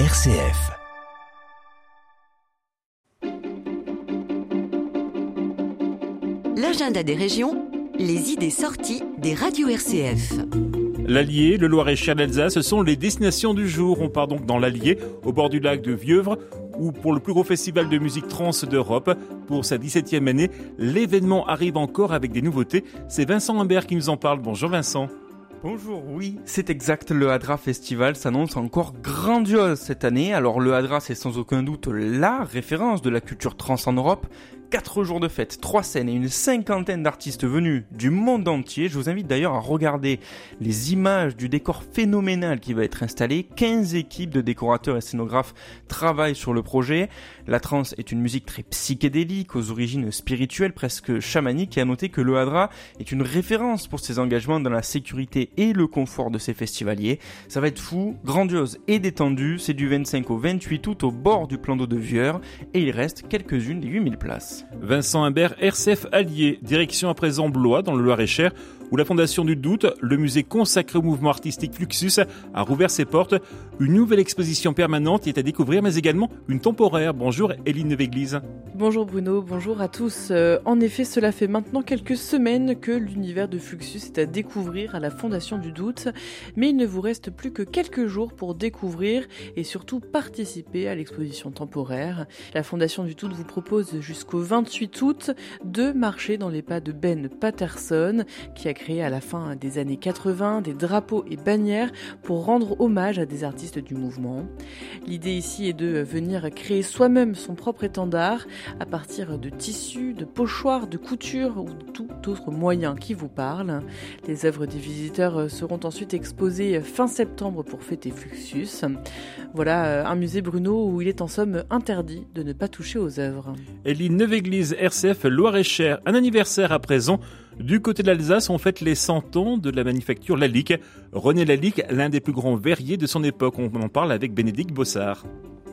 RCF. L'agenda des régions, les idées sorties des radios RCF. L'Allier, le Loir-et-Cher, l'Alsace, ce sont les destinations du jour. On part donc dans l'Allier, au bord du lac de Vieux-Vre, où pour le plus gros festival de musique trans d'Europe, pour sa 17e année, l'événement arrive encore avec des nouveautés. C'est Vincent Humbert qui nous en parle. Bonjour Vincent. Bonjour, oui, c'est exact, le Hadra Festival s'annonce encore grandiose cette année. Alors le Hadra c'est sans aucun doute la référence de la culture trans en Europe, 4 jours de fête, 3 scènes et une cinquantaine d'artistes venus du monde entier. Je vous invite d'ailleurs à regarder les images du décor phénoménal qui va être installé. 15 équipes de décorateurs et scénographes travaillent sur le projet. La trance est une musique très psychédélique, aux origines spirituelles, presque chamaniques, et à noter que le Hadra est une référence pour ses engagements dans la sécurité et le confort de ses festivaliers. Ça va être fou, grandiose et détendu. C'est du 25 au 28 août au bord du plan d'eau de Vieur et il reste quelques-unes des 8000 places. Vincent Imbert, RCF Allier, direction à présent Blois dans le Loir-et-Cher, où la Fondation du Doute, le musée consacré au mouvement artistique Fluxus, a rouvert ses portes. Une nouvelle exposition permanente est à découvrir, mais également une temporaire. Bonjour Eline Nevéglise. Bonjour Bruno, bonjour à tous. Euh, en effet, cela fait maintenant quelques semaines que l'univers de Fluxus est à découvrir à la Fondation du Doute, mais il ne vous reste plus que quelques jours pour découvrir et surtout participer à l'exposition temporaire. La Fondation du Doute vous propose jusqu'au 28 août de marcher dans les pas de Ben Patterson, qui a créé à la fin des années 80 des drapeaux et bannières pour rendre hommage à des artistes du mouvement. L'idée ici est de venir créer soi-même son propre étendard à partir de tissus, de pochoirs, de coutures ou tout autre moyen qui vous parle. Les œuvres des visiteurs seront ensuite exposées fin septembre pour fêter Fluxus. Voilà euh, un musée Bruno où il est en somme interdit de ne pas toucher aux œuvres. Neuve-Église, RCF Loire-et-Cher, un anniversaire à présent. Du côté de l'Alsace, on fête les 100 ans de la manufacture Lalique. René Lalique, l'un des plus grands verriers de son époque. On en parle avec Bénédicte Bossard.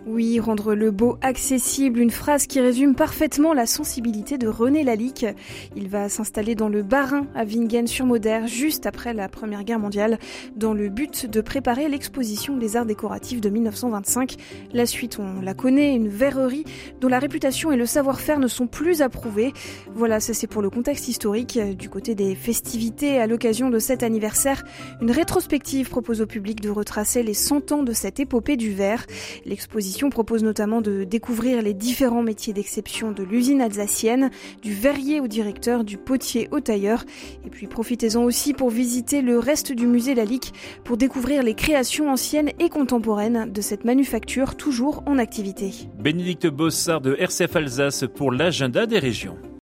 Oui, rendre le beau accessible, une phrase qui résume parfaitement la sensibilité de René Lalique. Il va s'installer dans le Bas-Rhin à Vingen-sur-Moder juste après la Première Guerre mondiale dans le but de préparer l'exposition des arts décoratifs de 1925. La suite, on la connaît, une verrerie dont la réputation et le savoir-faire ne sont plus approuvés. Voilà, ça c'est pour le contexte historique. Du côté des festivités à l'occasion de cet anniversaire, une rétrospective propose au public de retracer les 100 ans de cette épopée du verre. L'exposition propose notamment de découvrir les différents métiers d'exception de l'usine alsacienne, du verrier au directeur, du potier au tailleur. Et puis profitez-en aussi pour visiter le reste du musée Lalique pour découvrir les créations anciennes et contemporaines de cette manufacture toujours en activité. Bénédicte Bossard de RCF Alsace pour l'agenda des régions.